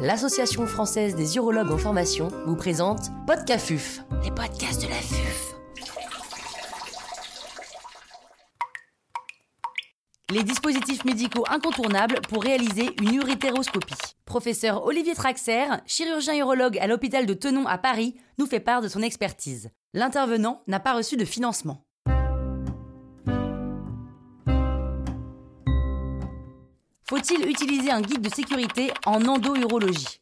l'Association française des urologues en formation, vous présente Podcafuf, les podcasts de la FUF. Les dispositifs médicaux incontournables pour réaliser une urétéroscopie. Professeur Olivier Traxer, chirurgien urologue à l'hôpital de Tenon à Paris, nous fait part de son expertise. L'intervenant n'a pas reçu de financement. Faut-il utiliser un guide de sécurité en endo-urologie?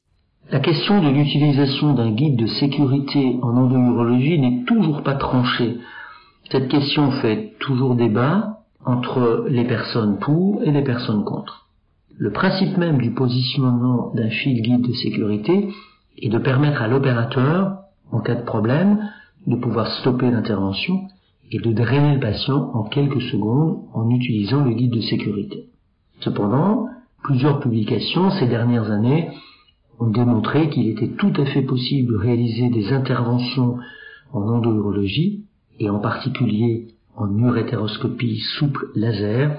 La question de l'utilisation d'un guide de sécurité en endo-urologie n'est toujours pas tranchée. Cette question fait toujours débat entre les personnes pour et les personnes contre. Le principe même du positionnement d'un fil guide de sécurité est de permettre à l'opérateur, en cas de problème, de pouvoir stopper l'intervention et de drainer le patient en quelques secondes en utilisant le guide de sécurité. Cependant, plusieurs publications ces dernières années ont démontré qu'il était tout à fait possible de réaliser des interventions en endourologie et en particulier en urétéroscopie souple laser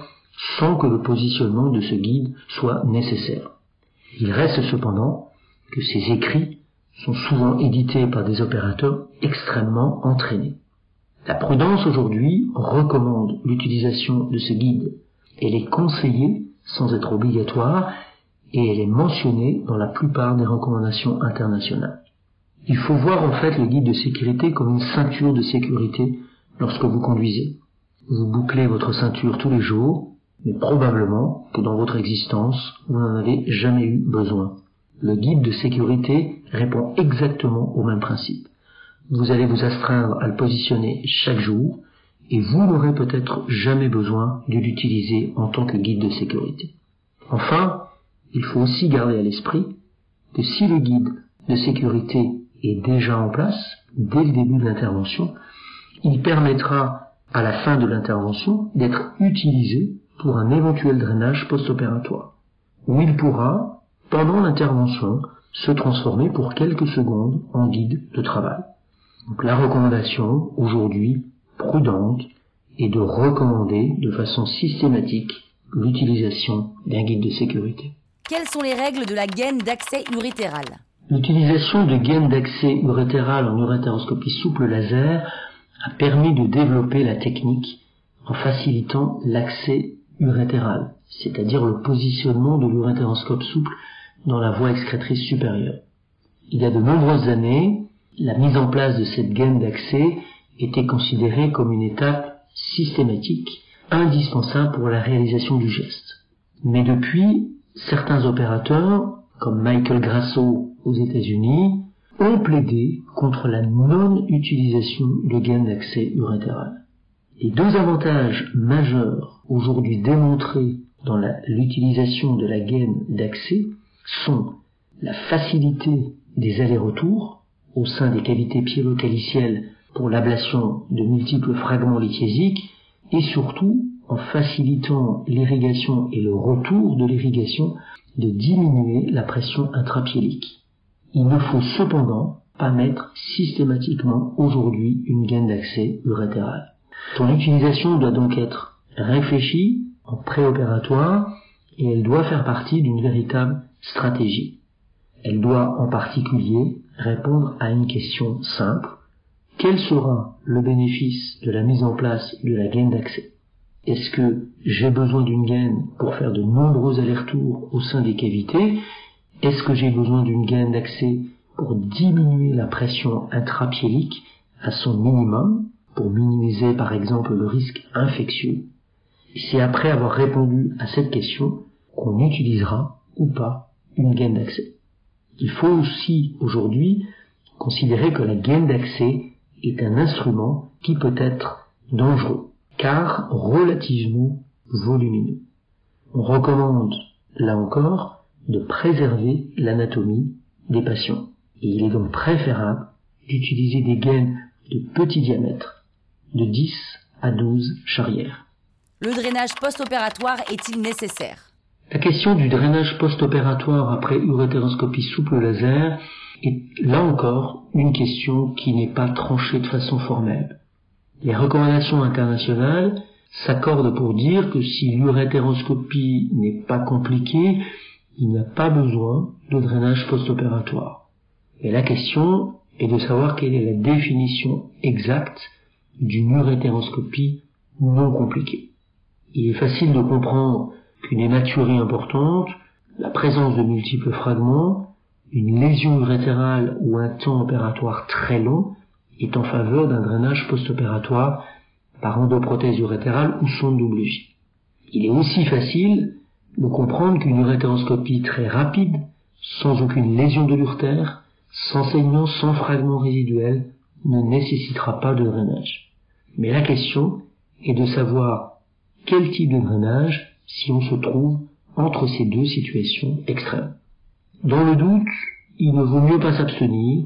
sans que le positionnement de ce guide soit nécessaire. Il reste cependant que ces écrits sont souvent édités par des opérateurs extrêmement entraînés. La prudence aujourd'hui recommande l'utilisation de ce guide. Elle est conseillée sans être obligatoire et elle est mentionnée dans la plupart des recommandations internationales. Il faut voir en fait le guide de sécurité comme une ceinture de sécurité lorsque vous conduisez. Vous bouclez votre ceinture tous les jours, mais probablement que dans votre existence, vous n'en avez jamais eu besoin. Le guide de sécurité répond exactement au même principe. Vous allez vous astreindre à le positionner chaque jour, et vous n'aurez peut-être jamais besoin de l'utiliser en tant que guide de sécurité. Enfin, il faut aussi garder à l'esprit que si le guide de sécurité est déjà en place dès le début de l'intervention, il permettra à la fin de l'intervention d'être utilisé pour un éventuel drainage post-opératoire, où il pourra, pendant l'intervention, se transformer pour quelques secondes en guide de travail. Donc la recommandation aujourd'hui prudente est de recommander de façon systématique l'utilisation d'un guide de sécurité. Quelles sont les règles de la gaine d'accès urétéral? L'utilisation de gaines d'accès urétéral en urétéroscopie souple laser a permis de développer la technique en facilitant l'accès urétéral, c'est-à-dire le positionnement de l'urétéroscope souple dans la voie excrétrice supérieure. Il y a de nombreuses années, la mise en place de cette gaine d'accès était considérée comme une étape systématique, indispensable pour la réalisation du geste. Mais depuis, certains opérateurs, comme Michael Grasso aux États-Unis, ont plaidé contre la non-utilisation de gaines d'accès urétéral. Les deux avantages majeurs aujourd'hui démontrés dans l'utilisation de la gaine d'accès sont la facilité des allers-retours au sein des cavités pyélocalicielles pour l'ablation de multiples fragments lithiésiques et surtout en facilitant l'irrigation et le retour de l'irrigation de diminuer la pression intrapiélique. Il ne faut cependant pas mettre systématiquement aujourd'hui une gaine d'accès urétéral. Ton utilisation doit donc être réfléchie en préopératoire et elle doit faire partie d'une véritable stratégie. Elle doit en particulier répondre à une question simple quel sera le bénéfice de la mise en place de la gaine d'accès? Est-ce que j'ai besoin d'une gaine pour faire de nombreux allers-retours au sein des cavités? Est-ce que j'ai besoin d'une gaine d'accès pour diminuer la pression intrapiélique à son minimum, pour minimiser par exemple le risque infectieux? C'est après avoir répondu à cette question qu'on utilisera ou pas une gaine d'accès. Il faut aussi aujourd'hui considérer que la gaine d'accès est un instrument qui peut être dangereux, car relativement volumineux. On recommande, là encore, de préserver l'anatomie des patients. Et il est donc préférable d'utiliser des gaines de petit diamètre, de 10 à 12 charrières. Le drainage post-opératoire est-il nécessaire? La question du drainage post-opératoire après urétéroscopie souple laser est là encore une question qui n'est pas tranchée de façon formelle. Les recommandations internationales s'accordent pour dire que si l'urétéroscopie n'est pas compliquée, il n'y a pas besoin de drainage post-opératoire. Et la question est de savoir quelle est la définition exacte d'une urétéroscopie non compliquée. Il est facile de comprendre qu'une hématurie importante, la présence de multiples fragments, une lésion urétérale ou un temps opératoire très long est en faveur d'un drainage post-opératoire par endoprothèse urétérale ou sonde double J. Il est aussi facile de comprendre qu'une urétéroscopie très rapide, sans aucune lésion de l'urtère, sans saignement, sans fragments résiduels, ne nécessitera pas de drainage. Mais la question est de savoir quel type de drainage si on se trouve entre ces deux situations extrêmes. Dans le doute, il ne vaut mieux pas s'abstenir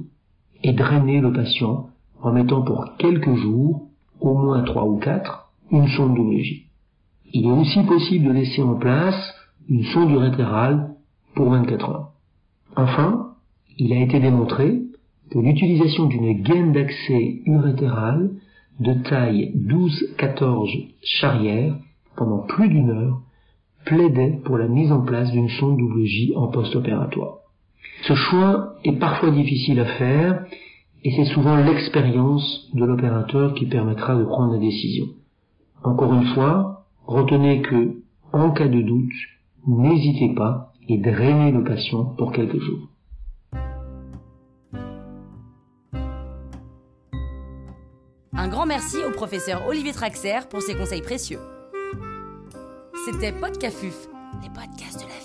et drainer le patient en mettant pour quelques jours, au moins trois ou quatre, une sonde d'OVJ. Il est aussi possible de laisser en place une sonde urétérale pour 24 heures. Enfin, il a été démontré que l'utilisation d'une gaine d'accès urétérale de taille 12-14 charrière pendant plus d'une heure plaidait pour la mise en place d'une sonde J en post-opératoire. Ce choix est parfois difficile à faire et c'est souvent l'expérience de l'opérateur qui permettra de prendre la décision. Encore une fois, retenez que, en cas de doute, n'hésitez pas et drainez le patient pour quelques jours. Un grand merci au professeur Olivier Traxer pour ses conseils précieux. C'était Podcafuf, les podcasts de la